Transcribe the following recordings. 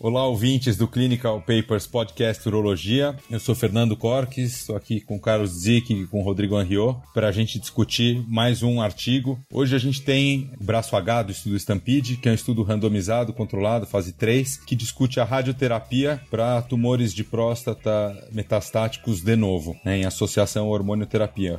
Olá, ouvintes do Clinical Papers Podcast Urologia. Eu sou Fernando Corques, estou aqui com Carlos Zic e com Rodrigo Anriot para a gente discutir mais um artigo. Hoje a gente tem o braço H do estudo Stampede, que é um estudo randomizado, controlado, fase 3, que discute a radioterapia para tumores de próstata metastáticos de novo, né, em associação à hormonioterapia.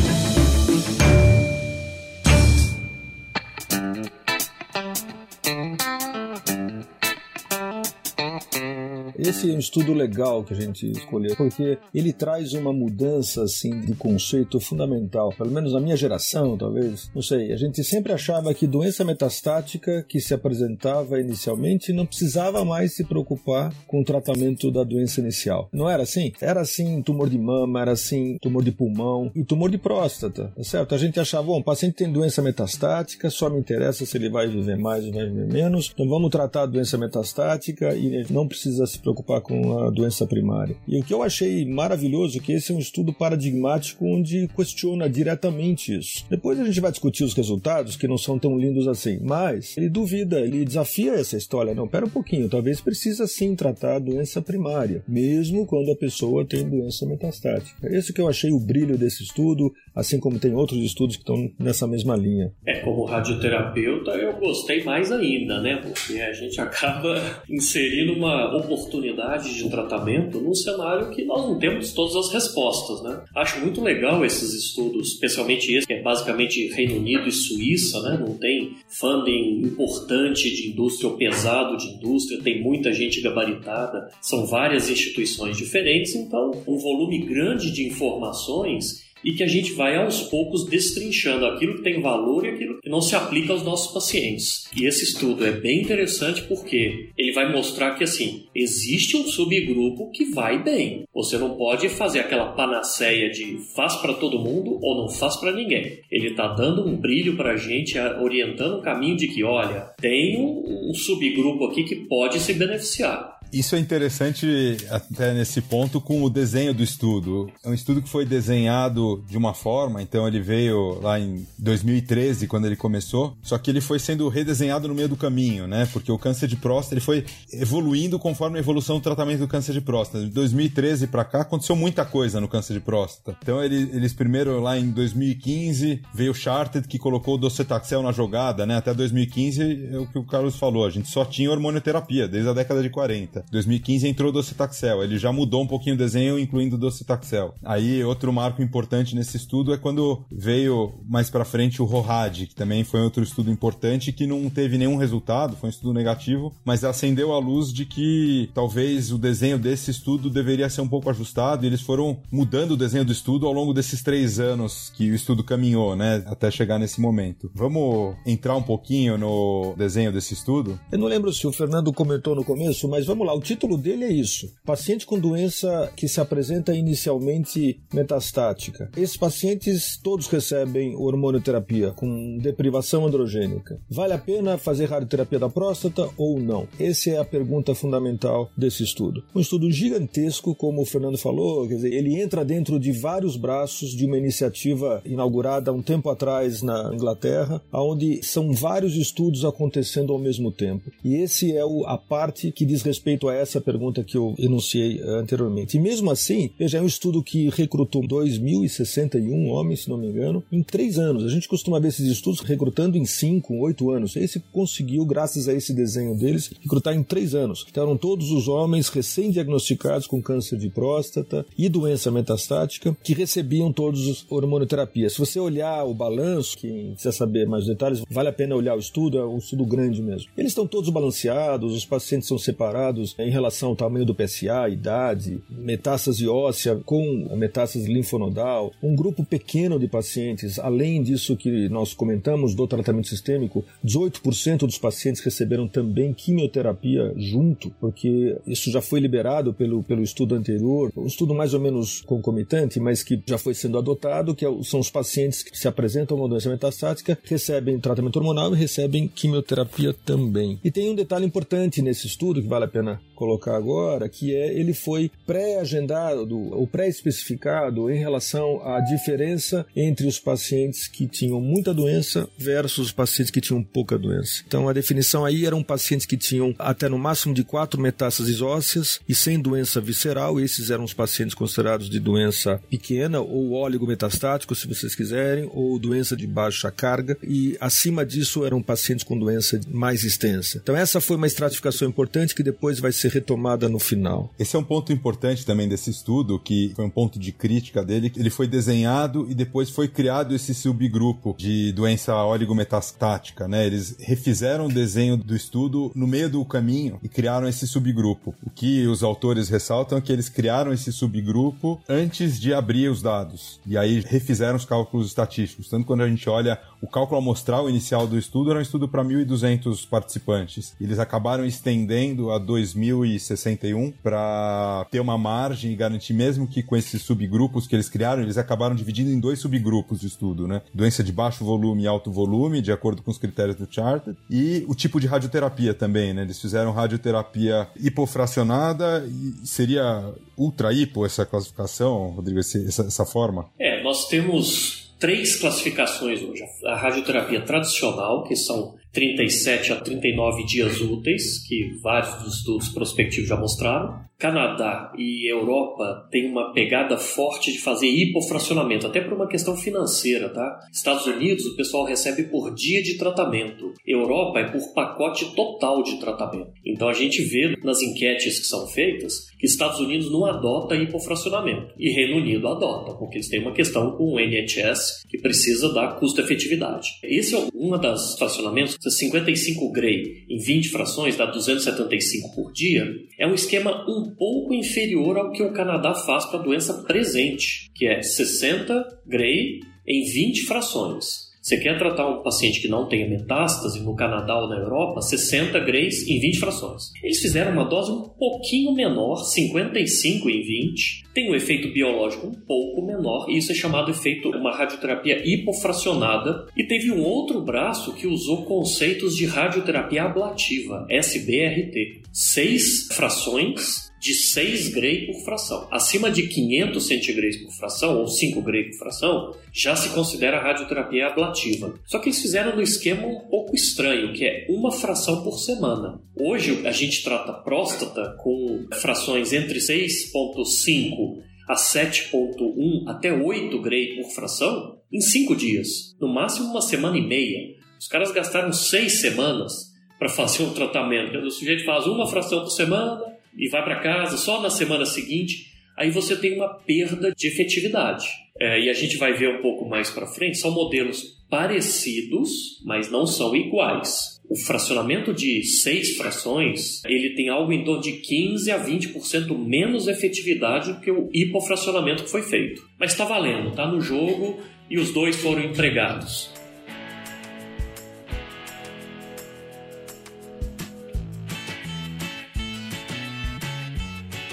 Esse é um estudo legal que a gente escolheu, porque ele traz uma mudança assim de conceito fundamental, pelo menos na minha geração, talvez. Não sei, a gente sempre achava que doença metastática que se apresentava inicialmente não precisava mais se preocupar com o tratamento da doença inicial. Não era assim? Era assim tumor de mama, era assim tumor de pulmão e tumor de próstata, tá certo? A gente achava, bom, o paciente tem doença metastática, só me interessa se ele vai viver mais ou vai viver menos, então vamos tratar a doença metastática e não precisa se preocupar preocupar com a doença primária. E o que eu achei maravilhoso é que esse é um estudo paradigmático onde questiona diretamente isso. Depois a gente vai discutir os resultados, que não são tão lindos assim, mas ele duvida, ele desafia essa história. Não, pera um pouquinho, talvez precisa sim tratar a doença primária, mesmo quando a pessoa tem doença metastática. Esse que eu achei o brilho desse estudo, assim como tem outros estudos que estão nessa mesma linha. É, como radioterapeuta, eu gostei mais ainda, né? Porque a gente acaba inserindo uma oportunidade de tratamento num cenário que nós não temos todas as respostas, né? Acho muito legal esses estudos, especialmente esse, que é basicamente Reino Unido e Suíça, né? Não tem funding importante de indústria ou pesado de indústria, tem muita gente gabaritada, são várias instituições diferentes, então um volume grande de informações e que a gente vai aos poucos destrinchando aquilo que tem valor e aquilo que não se aplica aos nossos pacientes. E esse estudo é bem interessante porque ele vai mostrar que assim, existe um subgrupo que vai bem. Você não pode fazer aquela panaceia de faz para todo mundo ou não faz para ninguém. Ele está dando um brilho para a gente, orientando o caminho de que, olha, tem um, um subgrupo aqui que pode se beneficiar. Isso é interessante até nesse ponto com o desenho do estudo. É um estudo que foi desenhado de uma forma, então ele veio lá em 2013 quando ele começou, só que ele foi sendo redesenhado no meio do caminho, né? Porque o câncer de próstata ele foi evoluindo conforme a evolução do tratamento do câncer de próstata. De 2013 para cá aconteceu muita coisa no câncer de próstata. Então ele, eles primeiro lá em 2015 veio o Charted que colocou o docetaxel na jogada, né? Até 2015 é o que o Carlos falou, a gente só tinha hormonioterapia desde a década de 40. 2015 entrou o docetaxel. Ele já mudou um pouquinho o desenho, incluindo o docetaxel. Aí, outro marco importante nesse estudo é quando veio mais para frente o ROHAD, que também foi outro estudo importante que não teve nenhum resultado, foi um estudo negativo, mas acendeu a luz de que talvez o desenho desse estudo deveria ser um pouco ajustado e eles foram mudando o desenho do estudo ao longo desses três anos que o estudo caminhou, né, até chegar nesse momento. Vamos entrar um pouquinho no desenho desse estudo? Eu não lembro se o Fernando comentou no começo, mas vamos lá lá, o título dele é isso: paciente com doença que se apresenta inicialmente metastática. Esses pacientes todos recebem hormonioterapia com deprivação androgênica. Vale a pena fazer radioterapia da próstata ou não? Essa é a pergunta fundamental desse estudo. Um estudo gigantesco, como o Fernando falou, quer dizer, ele entra dentro de vários braços de uma iniciativa inaugurada há um tempo atrás na Inglaterra, onde são vários estudos acontecendo ao mesmo tempo. E esse é o, a parte que diz respeito a essa pergunta que eu enunciei anteriormente. E mesmo assim, veja, é um estudo que recrutou 2.061 homens, se não me engano, em três anos. A gente costuma ver esses estudos recrutando em cinco, oito anos. Esse conseguiu, graças a esse desenho deles, recrutar em três anos. Então eram todos os homens recém-diagnosticados com câncer de próstata e doença metastática que recebiam todos os hormonioterapia. Se você olhar o balanço, quem quiser saber mais detalhes, vale a pena olhar o estudo, é um estudo grande mesmo. Eles estão todos balanceados, os pacientes são separados estudos em relação ao tamanho do PSA, idade, metástase óssea com metástase linfonodal, um grupo pequeno de pacientes, além disso que nós comentamos do tratamento sistêmico, 18% dos pacientes receberam também quimioterapia junto, porque isso já foi liberado pelo, pelo estudo anterior, um estudo mais ou menos concomitante, mas que já foi sendo adotado, que é são os pacientes que se apresentam uma doença metastática, recebem tratamento hormonal e recebem quimioterapia também. E tem um detalhe importante nesse estudo que vale a pena colocar agora, que é ele foi pré-agendado ou pré-especificado em relação à diferença entre os pacientes que tinham muita doença versus os pacientes que tinham pouca doença. Então a definição aí eram pacientes que tinham até no máximo de quatro metástases ósseas e sem doença visceral, esses eram os pacientes considerados de doença pequena ou oligometastático, se vocês quiserem, ou doença de baixa carga, e acima disso eram pacientes com doença mais extensa. Então essa foi uma estratificação importante que depois vai ser retomada no final. Esse é um ponto importante também desse estudo, que foi um ponto de crítica dele. Ele foi desenhado e depois foi criado esse subgrupo de doença oligometastática, né? Eles refizeram o desenho do estudo no meio do caminho e criaram esse subgrupo. O que os autores ressaltam é que eles criaram esse subgrupo antes de abrir os dados. E aí refizeram os cálculos estatísticos. Tanto quando a gente olha o cálculo amostral inicial do estudo, era um estudo para 1.200 participantes. Eles acabaram estendendo a 2.000 2061 para ter uma margem e garantir mesmo que com esses subgrupos que eles criaram, eles acabaram dividindo em dois subgrupos de estudo, né? Doença de baixo volume e alto volume, de acordo com os critérios do Charter, e o tipo de radioterapia também, né? Eles fizeram radioterapia hipofracionada e seria ultra hipo essa classificação, Rodrigo, essa, essa forma? É, nós temos três classificações hoje. A radioterapia tradicional, que são 37 a 39 dias úteis, que vários dos estudos prospectivos já mostraram. Canadá e Europa têm uma pegada forte de fazer hipofracionamento, até por uma questão financeira, tá? Estados Unidos o pessoal recebe por dia de tratamento, Europa é por pacote total de tratamento. Então a gente vê nas enquetes que são feitas que Estados Unidos não adota hipofracionamento e Reino Unido adota, porque eles têm uma questão com o NHS que precisa dar custo-efetividade. Esse é uma das fracionamentos 55 Gray em 20 frações dá 275 por dia, é um esquema um pouco inferior ao que o Canadá faz para a doença presente, que é 60 Gray em 20 frações. Você quer tratar um paciente que não tenha metástase no Canadá ou na Europa, 60 grays em 20 frações. Eles fizeram uma dose um pouquinho menor, 55 em 20, tem um efeito biológico um pouco menor, e isso é chamado efeito uma radioterapia hipofracionada. E teve um outro braço que usou conceitos de radioterapia ablativa, SBRT. Seis frações de 6 Gray por fração. Acima de 500 centigrays por fração, ou 5 Gray por fração, já se considera radioterapia ablativa. Só que eles fizeram no esquema um pouco estranho, que é uma fração por semana. Hoje a gente trata próstata com frações entre 6,5 a 7,1 até 8 Gray por fração em 5 dias, no máximo uma semana e meia. Os caras gastaram 6 semanas para fazer um tratamento. O sujeito faz uma fração por semana, e vai para casa só na semana seguinte, aí você tem uma perda de efetividade. É, e a gente vai ver um pouco mais para frente, são modelos parecidos, mas não são iguais. O fracionamento de seis frações, ele tem algo em torno de 15 a 20% menos efetividade do que o hipofracionamento que foi feito. Mas está valendo, está no jogo e os dois foram empregados.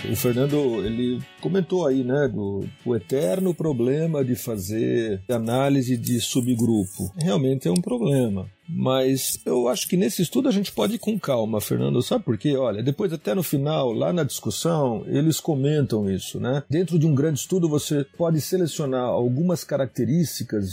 O Fernando, ele comentou aí, né, do o eterno problema de fazer análise de subgrupo. Realmente é um problema. Mas eu acho que nesse estudo a gente pode ir com calma, Fernando. Sabe por quê? Olha, depois até no final, lá na discussão, eles comentam isso, né? Dentro de um grande estudo você pode selecionar algumas características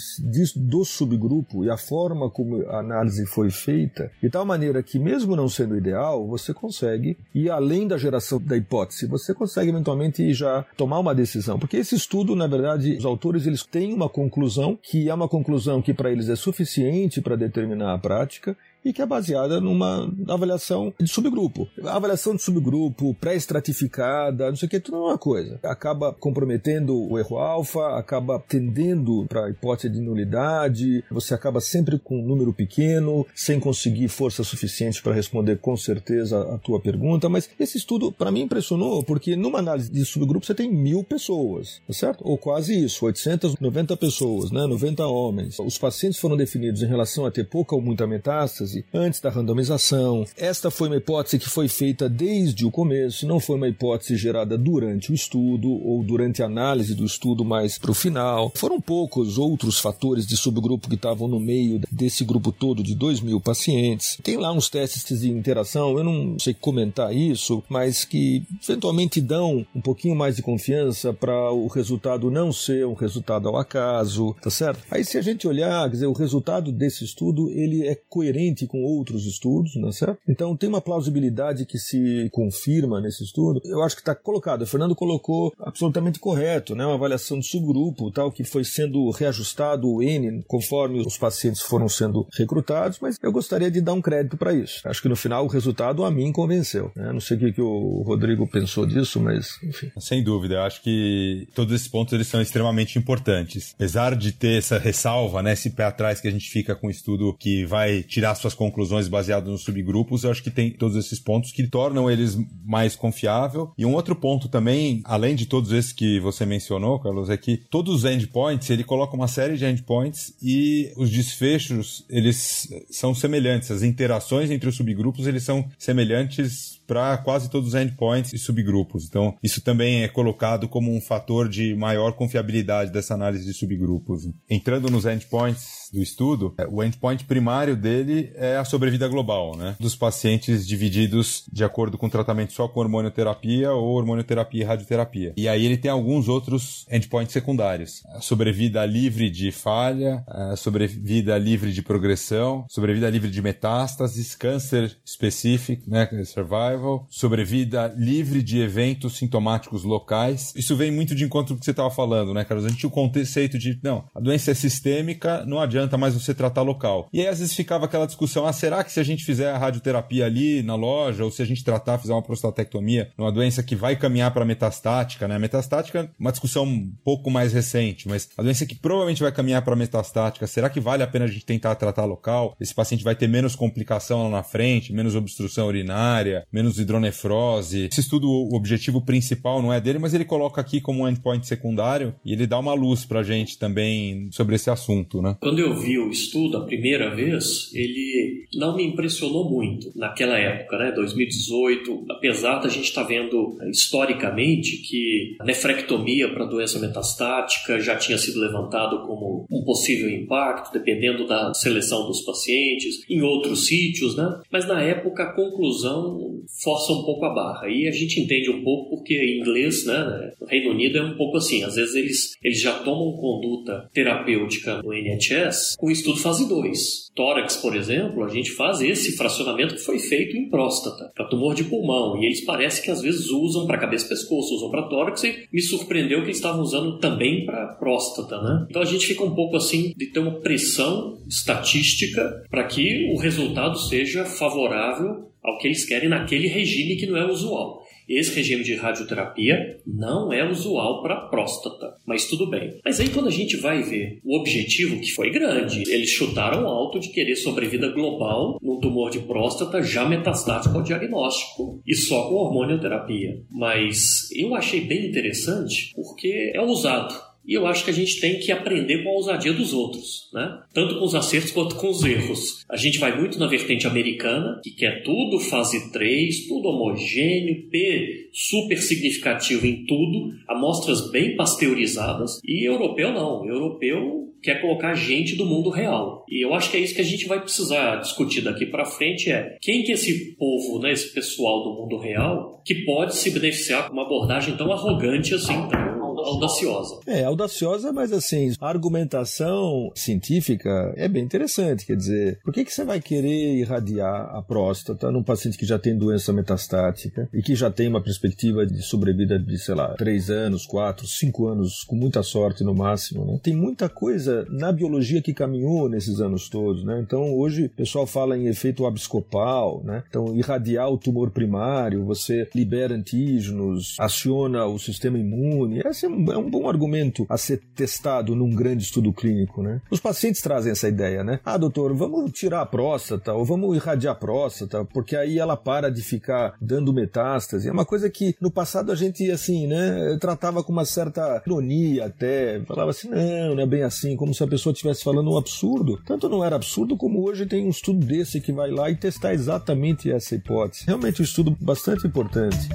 do subgrupo e a forma como a análise foi feita, de tal maneira que mesmo não sendo ideal, você consegue ir além da geração da hipótese, você consegue eventualmente já tomar uma decisão. Porque esse estudo, na verdade, os autores eles têm uma conclusão que é uma conclusão que para eles é suficiente para determinar na prática e que é baseada numa avaliação de subgrupo. A avaliação de subgrupo, pré-estratificada, não sei o que, tudo é uma coisa. Acaba comprometendo o erro alfa, acaba tendendo para a hipótese de nulidade, você acaba sempre com um número pequeno, sem conseguir força suficiente para responder com certeza a tua pergunta, mas esse estudo para mim impressionou, porque numa análise de subgrupo você tem mil pessoas, tá certo? Ou quase isso, 890 pessoas, né? 90 homens. Os pacientes foram definidos em relação a ter pouca ou muita metástase antes da randomização. Esta foi uma hipótese que foi feita desde o começo, não foi uma hipótese gerada durante o estudo ou durante a análise do estudo mais para o final. Foram poucos outros fatores de subgrupo que estavam no meio desse grupo todo de 2 mil pacientes. Tem lá uns testes de interação, eu não sei comentar isso, mas que eventualmente dão um pouquinho mais de confiança para o resultado não ser um resultado ao acaso, tá certo? Aí se a gente olhar, quer dizer, o resultado desse estudo, ele é coerente com outros estudos, não é certo? Então tem uma plausibilidade que se confirma nesse estudo. Eu acho que está colocado, o Fernando colocou absolutamente correto, né? Uma avaliação de subgrupo, tal, que foi sendo reajustado o N conforme os pacientes foram sendo recrutados, mas eu gostaria de dar um crédito para isso. Acho que no final o resultado a mim convenceu. Né? Não sei o que o Rodrigo pensou disso, mas enfim. Sem dúvida, eu acho que todos esses pontos eles são extremamente importantes. Apesar de ter essa ressalva, né, esse pé atrás que a gente fica com o estudo que vai tirar suas conclusões baseado nos subgrupos, eu acho que tem todos esses pontos que tornam eles mais confiável. E um outro ponto também, além de todos esses que você mencionou, Carlos, é que todos os endpoints, ele coloca uma série de endpoints e os desfechos, eles são semelhantes. As interações entre os subgrupos, eles são semelhantes para quase todos os endpoints e subgrupos. Então, isso também é colocado como um fator de maior confiabilidade dessa análise de subgrupos. Entrando nos endpoints do estudo, é, o endpoint primário dele é a sobrevida global, né? Dos pacientes divididos de acordo com tratamento só com hormonioterapia ou hormonioterapia e radioterapia. E aí ele tem alguns outros endpoints secundários. A sobrevida livre de falha, a sobrevida livre de progressão, sobrevida livre de metástases, câncer específico, né? Survival, sobrevida livre de eventos sintomáticos locais. Isso vem muito de encontro com o que você estava falando, né, Carlos? A gente tinha o conceito de, não, a doença é sistêmica, não adianta mais você tratar local. E aí às vezes ficava aquela discussão: ah, será que se a gente fizer a radioterapia ali na loja, ou se a gente tratar, fizer uma prostatectomia, numa doença que vai caminhar para metastática, né? Metastática uma discussão um pouco mais recente, mas a doença que provavelmente vai caminhar para metastática, será que vale a pena a gente tentar tratar local? Esse paciente vai ter menos complicação lá na frente, menos obstrução urinária, menos hidronefrose. Esse estudo, o objetivo principal não é dele, mas ele coloca aqui como um endpoint secundário e ele dá uma luz pra gente também sobre esse assunto, né? Quando eu vi o estudo a primeira vez, ele não me impressionou muito naquela época, né, 2018, apesar da gente estar tá vendo eh, historicamente que a nefrectomia para doença metastática já tinha sido levantado como um possível impacto, dependendo da seleção dos pacientes, em outros sítios, né? Mas na época a conclusão força um pouco a barra. E a gente entende um pouco porque em inglês, né, no Reino Unido é um pouco assim, às vezes eles, eles já tomam conduta terapêutica no NHS com estudo fase 2. Tórax, por exemplo, a gente faz esse fracionamento que foi feito em próstata, para tumor de pulmão, e eles parecem que às vezes usam para cabeça e pescoço, usam para tórax, e me surpreendeu que eles estavam usando também para próstata, né? Então a gente fica um pouco assim de ter uma pressão estatística para que o resultado seja favorável ao que eles querem naquele regime que não é usual. Esse regime de radioterapia não é usual para próstata, mas tudo bem. Mas aí quando a gente vai ver o objetivo, que foi grande, eles chutaram alto de querer sobrevida global num tumor de próstata já metastático ao diagnóstico e só com hormonioterapia. Mas eu achei bem interessante porque é usado e eu acho que a gente tem que aprender com a ousadia dos outros, né? Tanto com os acertos quanto com os erros. A gente vai muito na vertente americana, que quer tudo fase 3, tudo homogêneo, P super significativo em tudo, amostras bem pasteurizadas. E europeu não. Europeu quer colocar gente do mundo real. E eu acho que é isso que a gente vai precisar discutir daqui para frente é quem que é esse povo, né, esse pessoal do mundo real que pode se beneficiar com uma abordagem tão arrogante assim, tão audaciosa. É, audaciosa, mas assim, a argumentação científica é bem interessante. Quer dizer, por que, que você vai querer irradiar a próstata num paciente que já tem doença metastática e que já tem uma perspectiva de sobrevida de, sei lá, 3 anos, 4, 5 anos, com muita sorte no máximo, né? Tem muita coisa na biologia que caminhou nesses anos todos, né? Então, hoje, o pessoal fala em efeito abscopal, né? Então, irradiar o tumor primário, você libera antígenos, aciona o sistema imune. Esse é um, é um bom argumento a ser testado num grande estudo clínico, né? Os pacientes trazem essa ideia, né? Ah, doutor, vamos tirar a próstata ou vamos irradiar a próstata, porque aí ela para de ficar dando metástase. É uma coisa que no passado a gente, assim, né, tratava com uma certa ironia até. Falava assim, não, não é bem assim, como se a pessoa estivesse falando um absurdo. Tanto não era absurdo como hoje tem um estudo desse que vai lá e testar exatamente essa hipótese. Realmente um estudo bastante importante.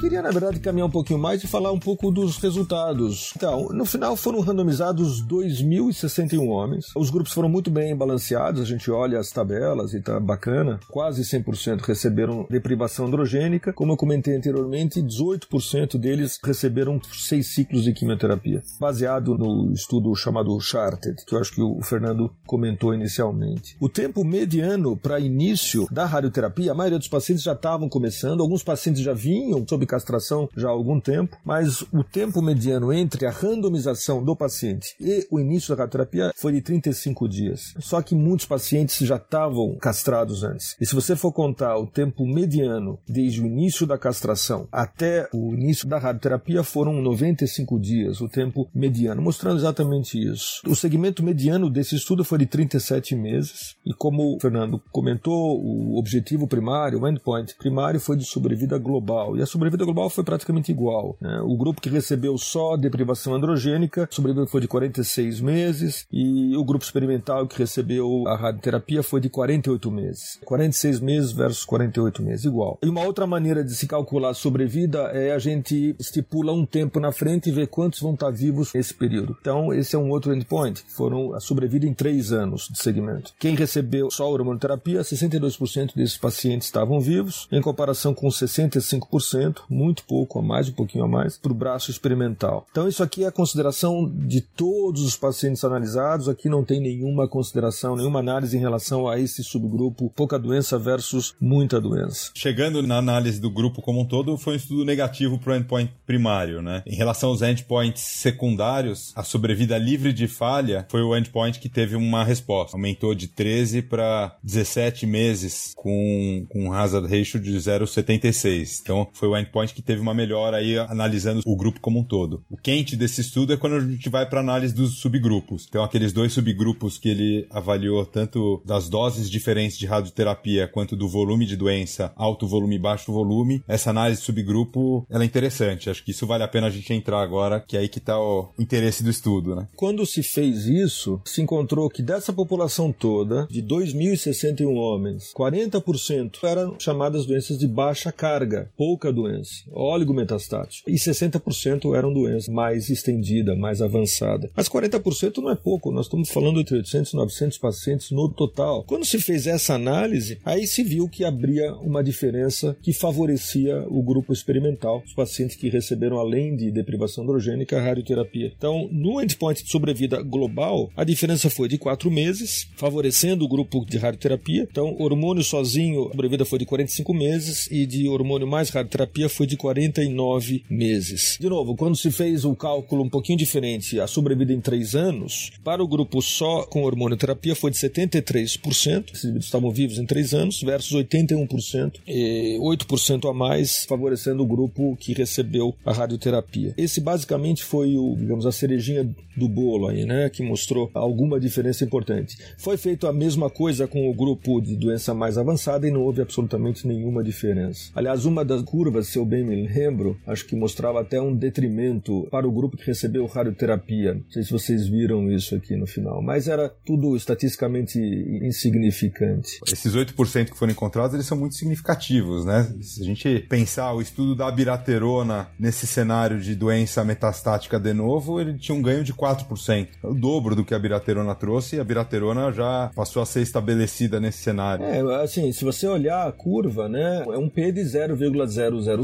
Queria, na verdade, caminhar um pouquinho mais e falar um pouco dos resultados. Então, no final foram randomizados 2.061 homens. Os grupos foram muito bem balanceados, a gente olha as tabelas e tá bacana. Quase 100% receberam deprivação androgênica. Como eu comentei anteriormente, 18% deles receberam seis ciclos de quimioterapia, baseado no estudo chamado Charted, que eu acho que o Fernando comentou inicialmente. O tempo mediano para início da radioterapia, a maioria dos pacientes já estavam começando, alguns pacientes já vinham sob castração já há algum tempo, mas o tempo mediano entre a randomização do paciente e o início da radioterapia foi de 35 dias. Só que muitos pacientes já estavam castrados antes. E se você for contar o tempo mediano desde o início da castração até o início da radioterapia, foram 95 dias, o tempo mediano, mostrando exatamente isso. O segmento mediano desse estudo foi de 37 meses, e como o Fernando comentou, o objetivo primário, o endpoint primário, foi de sobrevida global. E a sobrevida sobrevida global foi praticamente igual. Né? O grupo que recebeu só deprivação androgênica, a sobrevida foi de 46 meses, e o grupo experimental que recebeu a radioterapia foi de 48 meses. 46 meses versus 48 meses, igual. E uma outra maneira de se calcular a sobrevida é a gente estipula um tempo na frente e ver quantos vão estar vivos nesse período. Então, esse é um outro endpoint, foram a sobrevida em três anos de segmento. Quem recebeu só hormonoterapia, 62% desses pacientes estavam vivos, em comparação com 65% muito pouco a mais, um pouquinho a mais, para o braço experimental. Então, isso aqui é a consideração de todos os pacientes analisados. Aqui não tem nenhuma consideração, nenhuma análise em relação a esse subgrupo, pouca doença versus muita doença. Chegando na análise do grupo como um todo, foi um estudo negativo para o endpoint primário, né? Em relação aos endpoints secundários, a sobrevida livre de falha foi o endpoint que teve uma resposta. Aumentou de 13 para 17 meses com, com um hazard ratio de 0,76. Então, foi o endpoint que teve uma melhora aí analisando o grupo como um todo. O quente desse estudo é quando a gente vai para análise dos subgrupos. Então, aqueles dois subgrupos que ele avaliou, tanto das doses diferentes de radioterapia quanto do volume de doença, alto volume e baixo volume, essa análise de subgrupo ela é interessante. Acho que isso vale a pena a gente entrar agora, que é aí que está o interesse do estudo. Né? Quando se fez isso, se encontrou que dessa população toda, de 2.061 homens, 40% eram chamadas doenças de baixa carga, pouca doença doença, metastático. E 60% eram doenças mais estendida, mais avançada. Mas 40% não é pouco, nós estamos falando entre 800 e 900 pacientes no total. Quando se fez essa análise, aí se viu que abria uma diferença que favorecia o grupo experimental, os pacientes que receberam, além de deprivação androgênica, radioterapia. Então, no endpoint de sobrevida global, a diferença foi de 4 meses, favorecendo o grupo de radioterapia. Então, hormônio sozinho, a sobrevida foi de 45 meses e de hormônio mais radioterapia foi de 49 meses. De novo, quando se fez o cálculo um pouquinho diferente, a sobrevida em 3 anos, para o grupo só com hormonioterapia foi de 73%, esses indivíduos estavam vivos em 3 anos, versus 81%, e 8% a mais, favorecendo o grupo que recebeu a radioterapia. Esse basicamente foi o, digamos, a cerejinha do bolo aí, né, que mostrou alguma diferença importante. Foi feito a mesma coisa com o grupo de doença mais avançada e não houve absolutamente nenhuma diferença. Aliás, uma das curvas, se eu bem me lembro, acho que mostrava até um detrimento para o grupo que recebeu radioterapia. Não sei se vocês viram isso aqui no final, mas era tudo estatisticamente insignificante. Esses 8% que foram encontrados, eles são muito significativos, né? Se a gente pensar o estudo da biraterona nesse cenário de doença metastática de novo, ele tinha um ganho de 4%. É o dobro do que a biraterona trouxe e a biraterona já passou a ser estabelecida nesse cenário. É, assim, se você olhar a curva, né, é um P de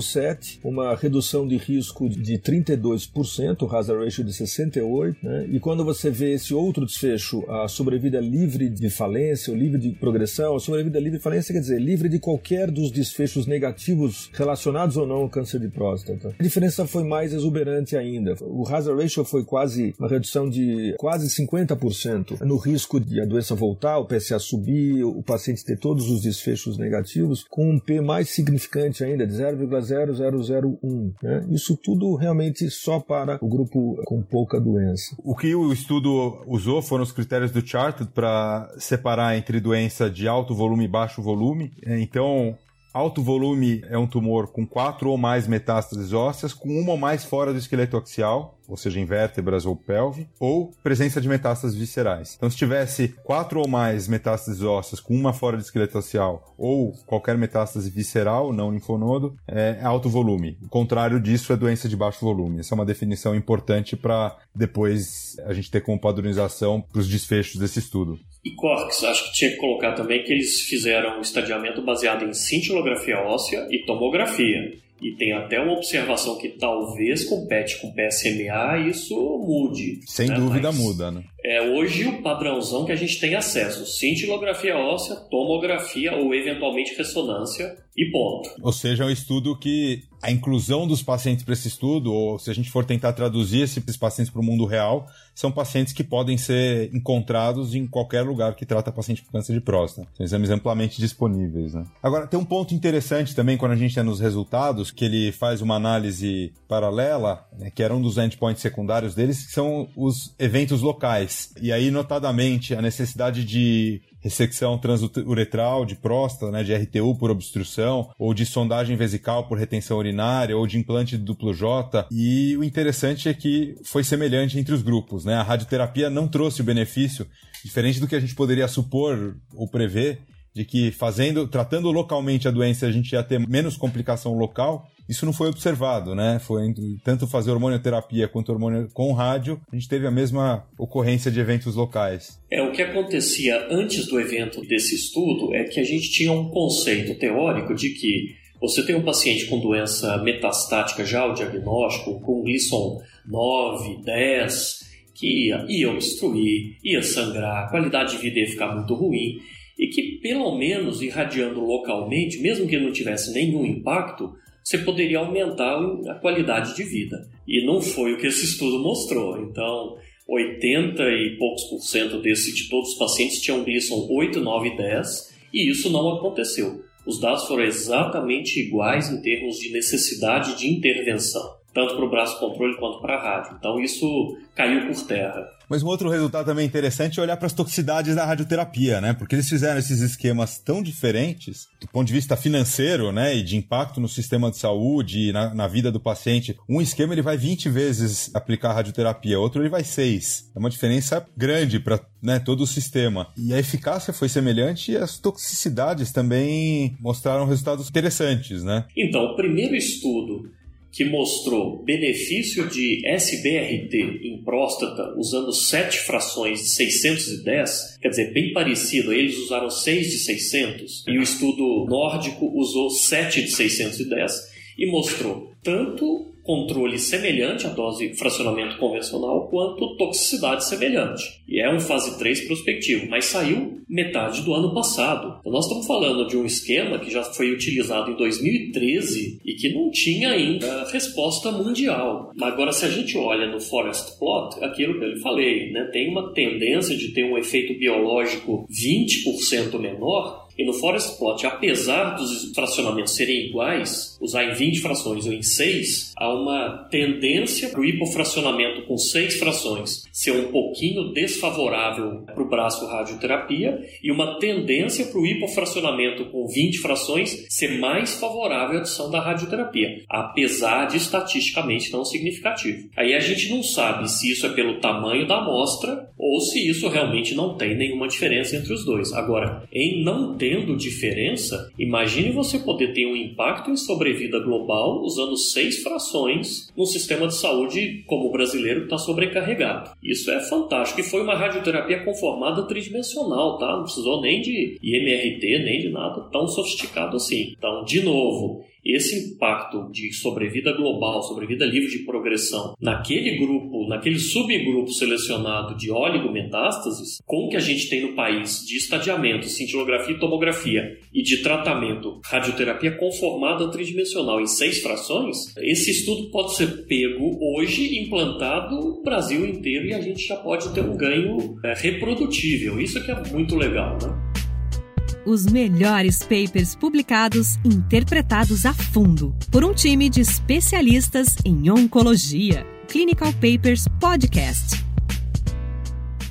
0,007, uma redução de risco de 32%, hazard ratio de 68%, né? E quando você vê esse outro desfecho, a sobrevida livre de falência, ou livre de progressão, a sobrevida livre de falência quer dizer livre de qualquer dos desfechos negativos relacionados ou não ao câncer de próstata. A diferença foi mais exuberante ainda. O hazard ratio foi quase uma redução de quase 50% no risco de a doença voltar, o PSA subir, o paciente ter todos os desfechos negativos, com um P mais significante ainda, de 0,0001. Né? Isso tudo realmente só para o grupo com pouca doença. O que o estudo usou foram os critérios do Charted para separar entre doença de alto volume e baixo volume. Então, Alto volume é um tumor com quatro ou mais metástases ósseas, com uma ou mais fora do esqueleto axial ou seja, em vértebras ou pelve, ou presença de metástases viscerais. Então, se tivesse quatro ou mais metástases ósseas com uma fora de esqueleto facial ou qualquer metástase visceral, não linfonodo, é alto volume. O contrário disso é doença de baixo volume. Essa é uma definição importante para depois a gente ter como padronização para os desfechos desse estudo. E Corks, acho que tinha que colocar também que eles fizeram um estadiamento baseado em cintilografia óssea e tomografia. E tem até uma observação que talvez com PET com PSMA isso mude. Sem né? dúvida Mas muda, né? É hoje o padrãozão que a gente tem acesso: cintilografia óssea, tomografia ou eventualmente ressonância e ponto. Ou seja, é um estudo que a inclusão dos pacientes para esse estudo, ou se a gente for tentar traduzir esses pacientes para o mundo real, são pacientes que podem ser encontrados em qualquer lugar que trata paciente com câncer de próstata. São exames amplamente disponíveis. Né? Agora, tem um ponto interessante também quando a gente é nos resultados, que ele faz uma análise paralela, né, que era um dos endpoints secundários deles, que são os eventos locais. E aí, notadamente, a necessidade de ressecção transuretral de próstata, né, de RTU por obstrução, ou de sondagem vesical por retenção urinária, ou de implante duplo J. E o interessante é que foi semelhante entre os grupos. Né? A radioterapia não trouxe o benefício, diferente do que a gente poderia supor ou prever, de que fazendo, tratando localmente a doença a gente ia ter menos complicação local, isso não foi observado, né? Foi tanto fazer hormonioterapia quanto hormônio com rádio, a gente teve a mesma ocorrência de eventos locais. É, o que acontecia antes do evento desse estudo é que a gente tinha um conceito teórico de que você tem um paciente com doença metastática já o diagnóstico, com Gleason 9, 10, que ia, ia obstruir, ia sangrar, a qualidade de vida ia ficar muito ruim, e que pelo menos irradiando localmente, mesmo que não tivesse nenhum impacto, você poderia aumentar a qualidade de vida. E não foi o que esse estudo mostrou. Então, 80 e poucos por cento desse, de todos os pacientes tinham Gleason 8, 9 e 10, e isso não aconteceu. Os dados foram exatamente iguais em termos de necessidade de intervenção, tanto para o braço controle quanto para a rádio. Então, isso caiu por terra. Mas um outro resultado também interessante é olhar para as toxicidades da radioterapia, né? Porque eles fizeram esses esquemas tão diferentes do ponto de vista financeiro, né? E de impacto no sistema de saúde, na, na vida do paciente. Um esquema ele vai 20 vezes aplicar a radioterapia, outro ele vai 6. É uma diferença grande para né, todo o sistema. E a eficácia foi semelhante e as toxicidades também mostraram resultados interessantes, né? Então, o primeiro estudo que mostrou benefício de SBRT em próstata usando sete frações de 610, quer dizer, bem parecido, eles usaram 6 de 600 e o estudo nórdico usou 7 de 610 e mostrou tanto controle semelhante à dose fracionamento convencional quanto toxicidade semelhante. E é um fase 3 prospectivo, mas saiu metade do ano passado. Então nós estamos falando de um esquema que já foi utilizado em 2013 e que não tinha ainda resposta mundial. Agora se a gente olha no forest plot, aquilo que eu falei, né, tem uma tendência de ter um efeito biológico 20% menor e no forest plot, apesar dos fracionamentos serem iguais, usar em 20 frações ou em 6, há uma tendência para o hipofracionamento com 6 frações ser um pouquinho desfavorável para o braço radioterapia e uma tendência para o hipofracionamento com 20 frações ser mais favorável à adição da radioterapia, apesar de estatisticamente não significativo. Aí a gente não sabe se isso é pelo tamanho da amostra ou se isso realmente não tem nenhuma diferença entre os dois. Agora, em não tendo diferença, imagine você poder ter um impacto em sobrevida global usando seis frações num sistema de saúde como o brasileiro que está sobrecarregado. Isso é fantástico. E foi uma radioterapia conformada tridimensional, tá? Não precisou nem de IMRT, nem de nada tão sofisticado assim. Então, de novo, esse impacto de sobrevida global, sobrevida livre de progressão, naquele grupo, naquele subgrupo selecionado de oligometástases, com o que a gente tem no país de estadiamento, cintilografia e tomografia e de tratamento radioterapia conformada tridimensional em seis frações, esse estudo pode ser pego hoje, implantado no Brasil inteiro e a gente já pode ter um ganho é, reprodutível. Isso que é muito legal, né? Os melhores papers publicados interpretados a fundo por um time de especialistas em oncologia. Clinical Papers Podcast.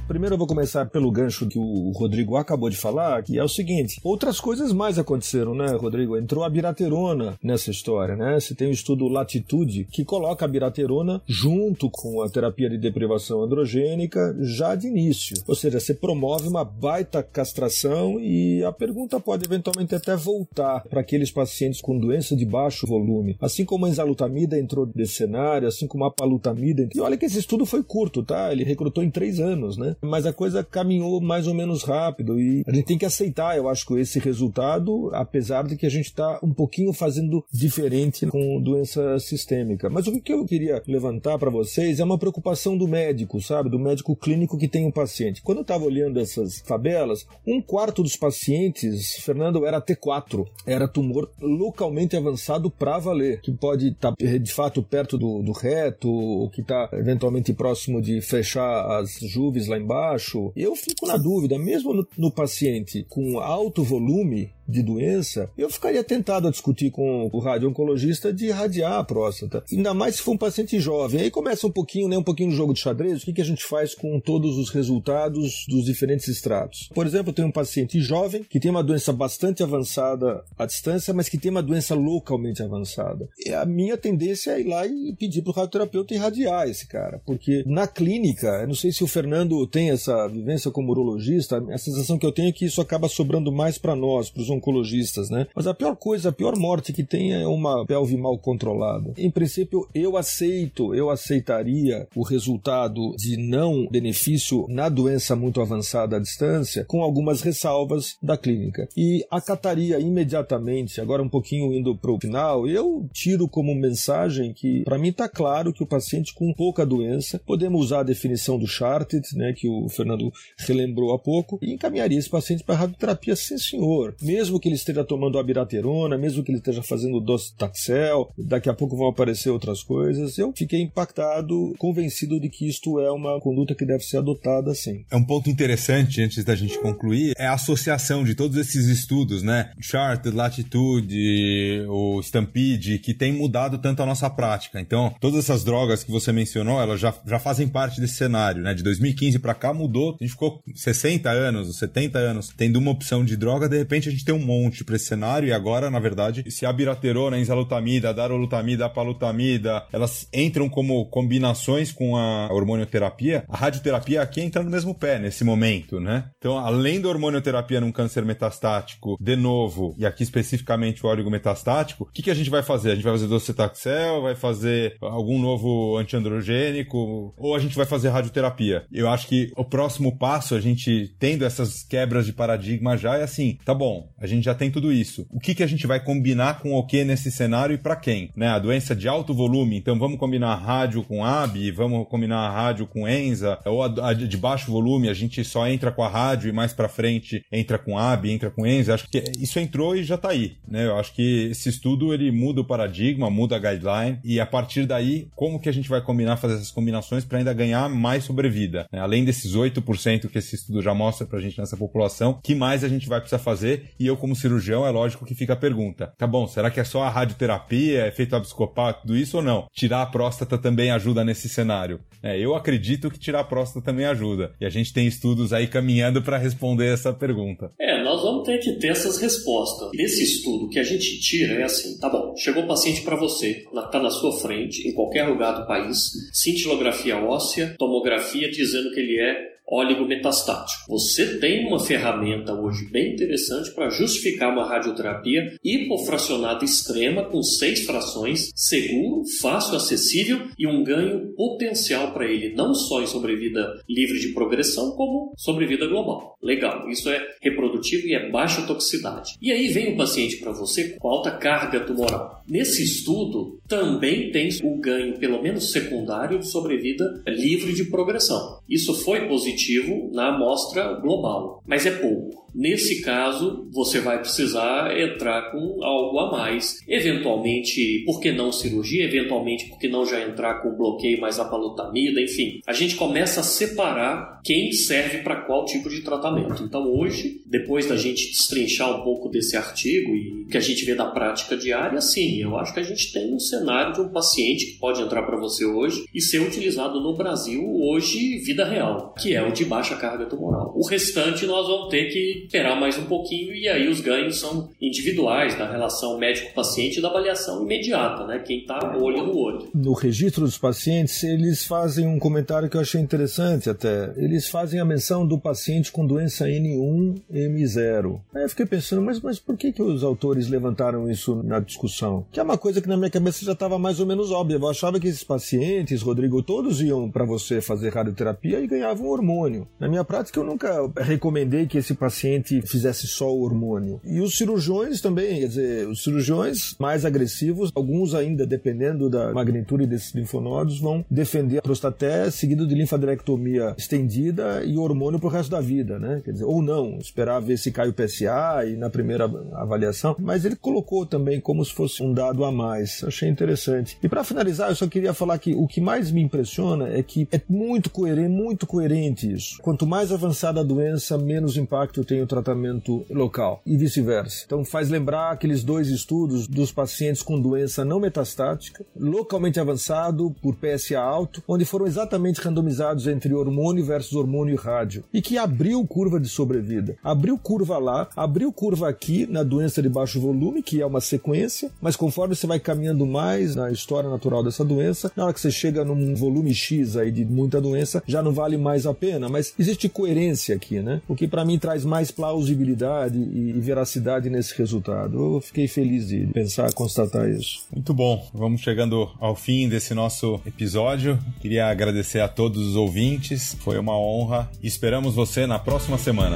Primeiro eu vou começar pelo gancho que o Rodrigo acabou de falar, que é o seguinte: outras coisas mais aconteceram, né, Rodrigo? Entrou a biraterona nessa história, né? Você tem o estudo Latitude que coloca a biraterona junto com a terapia de deprivação androgênica já de início. Ou seja, você promove uma baita castração e a pergunta pode eventualmente até voltar para aqueles pacientes com doença de baixo volume. Assim como a enzalutamida entrou nesse cenário, assim como a palutamida. E olha que esse estudo foi curto, tá? Ele recrutou em três anos, né? Mas a coisa caminhou mais ou menos rápido e a gente tem que aceitar, eu acho, esse resultado, apesar de que a gente está um pouquinho fazendo diferente com doença sistêmica. Mas o que eu queria levantar para vocês é uma preocupação do médico, sabe? Do médico clínico que tem um paciente. Quando eu estava olhando essas tabelas, um quarto dos pacientes, Fernando, era T4, era tumor localmente avançado para valer, que pode estar tá, de fato perto do, do reto, ou que está eventualmente próximo de fechar as juves lá embaixo baixo. Eu fico na dúvida, mesmo no, no paciente com alto volume, de doença, eu ficaria tentado a discutir com o radio-oncologista de irradiar a próstata. Ainda mais se for um paciente jovem. Aí começa um pouquinho, né, um pouquinho do jogo de xadrez, o que, que a gente faz com todos os resultados dos diferentes estratos. Por exemplo, tenho um paciente jovem que tem uma doença bastante avançada à distância, mas que tem uma doença localmente avançada. E a minha tendência é ir lá e pedir para o radioterapeuta irradiar esse cara, porque na clínica, eu não sei se o Fernando tem essa vivência como urologista, a sensação que eu tenho é que isso acaba sobrando mais para nós, para os oncologistas, né? Mas a pior coisa, a pior morte que tem é uma pelve mal controlada. Em princípio, eu aceito, eu aceitaria o resultado de não benefício na doença muito avançada à distância, com algumas ressalvas da clínica. E acataria imediatamente, agora um pouquinho indo para o final, eu tiro como mensagem que, para mim, está claro que o paciente com pouca doença, podemos usar a definição do Charted, né, que o Fernando relembrou há pouco, e encaminharia esse paciente para radioterapia, sim senhor. Mesmo mesmo que ele esteja tomando abiraterona, mesmo que ele esteja fazendo docetaxel, daqui a pouco vão aparecer outras coisas. Eu fiquei impactado, convencido de que isto é uma conduta que deve ser adotada sim. É um ponto interessante, antes da gente concluir, é a associação de todos esses estudos, né? Chart, Latitude, o Stampede, que tem mudado tanto a nossa prática. Então, todas essas drogas que você mencionou, elas já, já fazem parte desse cenário, né? De 2015 para cá mudou. A gente ficou 60 anos, 70 anos tendo uma opção de droga, de repente a gente tem um monte para esse cenário e agora, na verdade, se a biraterona, a enzalutamida, a darolutamida, a palutamida, elas entram como combinações com a hormonioterapia, a radioterapia aqui entra no mesmo pé nesse momento, né? Então, além da hormonioterapia num câncer metastático, de novo, e aqui especificamente o óleo metastático, o que, que a gente vai fazer? A gente vai fazer docetaxel, vai fazer algum novo antiandrogênico, ou a gente vai fazer radioterapia? Eu acho que o próximo passo, a gente tendo essas quebras de paradigma já é assim, tá bom, a gente já tem tudo isso. O que, que a gente vai combinar com o que nesse cenário e para quem? Né? A doença de alto volume, então vamos combinar rádio com AB, vamos combinar rádio com ENZA, ou a, a de baixo volume, a gente só entra com a rádio e mais para frente entra com AB, entra com ENZA. Acho que isso entrou e já tá aí. Né? Eu acho que esse estudo ele muda o paradigma, muda a guideline e a partir daí, como que a gente vai combinar, fazer essas combinações para ainda ganhar mais sobrevida? Né? Além desses 8% que esse estudo já mostra pra gente nessa população, que mais a gente vai precisar fazer? E eu, como cirurgião, é lógico que fica a pergunta: tá bom, será que é só a radioterapia, efeito abscopal, tudo isso ou não? Tirar a próstata também ajuda nesse cenário? É, eu acredito que tirar a próstata também ajuda. E a gente tem estudos aí caminhando para responder essa pergunta. É, nós vamos ter que ter essas respostas. Nesse estudo que a gente tira é assim, tá bom, chegou o paciente para você, tá na sua frente, em qualquer lugar do país, cintilografia óssea, tomografia dizendo que ele é oligometastático. Você tem uma ferramenta hoje bem interessante para justificar uma radioterapia hipofracionada extrema com seis frações, seguro, fácil, acessível e um ganho potencial para ele, não só em sobrevida livre de progressão, como sobrevida global. Legal, isso é e é baixa toxicidade. E aí vem o paciente para você com alta carga tumoral. Nesse estudo também tem o ganho, pelo menos secundário, de sobrevida livre de progressão. Isso foi positivo na amostra global, mas é pouco. Nesse caso, você vai precisar entrar com algo a mais. Eventualmente, por que não cirurgia? Eventualmente, por que não já entrar com bloqueio mais apalutamida? Enfim, a gente começa a separar quem serve para qual tipo de tratamento. Então, hoje, depois da gente destrinchar um pouco desse artigo e que a gente vê da prática diária, sim, eu acho que a gente tem um cenário de um paciente que pode entrar para você hoje e ser utilizado no Brasil hoje, vida real, que é o de baixa carga tumoral. O restante nós vamos ter que esperar mais um pouquinho e aí os ganhos são individuais da relação médico-paciente e da avaliação imediata, né? Quem está olho no olho. No registro dos pacientes, eles fazem um comentário que eu achei interessante até. Eles fazem a menção do paciente com doença N1, M0. Aí eu fiquei pensando, mas, mas por que, que os autores levantaram isso na discussão? Que é uma coisa que na minha cabeça já estava mais ou menos óbvia. Eu achava que esses pacientes, Rodrigo, todos iam para você fazer radioterapia e ganhavam hormônio. Na minha prática, eu nunca recomendei que esse paciente fizesse só o hormônio. E os cirurgiões também, quer dizer, os cirurgiões mais agressivos, alguns ainda, dependendo da magnitude desses linfonodos, vão defender a prostaté seguido de linfadenectomia estendida e hormônio pro resto da vida, né? Quer dizer, ou não, esperar ver se cai o PSA e na primeira avaliação. Mas ele colocou também como se fosse um dado a mais. Achei interessante. E para finalizar, eu só queria falar que o que mais me impressiona é que é muito coerente, muito coerente isso. Quanto mais avançada a doença, menos impacto tem o tratamento local e vice-versa. Então faz lembrar aqueles dois estudos dos pacientes com doença não metastática, localmente avançado por PSA alto, onde foram exatamente randomizados entre hormônio versus hormônio e rádio e que abriu curva de sobrevida. Abriu curva lá, abriu curva aqui na doença de baixo volume, que é uma sequência, mas conforme você vai caminhando mais na história natural dessa doença, na hora que você chega num volume X aí de muita doença, já não vale mais a pena, mas existe coerência aqui, né? O que para mim traz mais plausibilidade e veracidade nesse resultado. Eu fiquei feliz de pensar, constatar isso. Muito bom. Vamos chegando ao fim desse nosso episódio. Queria agradecer a todos os ouvintes. Foi uma honra. Esperamos você na próxima semana.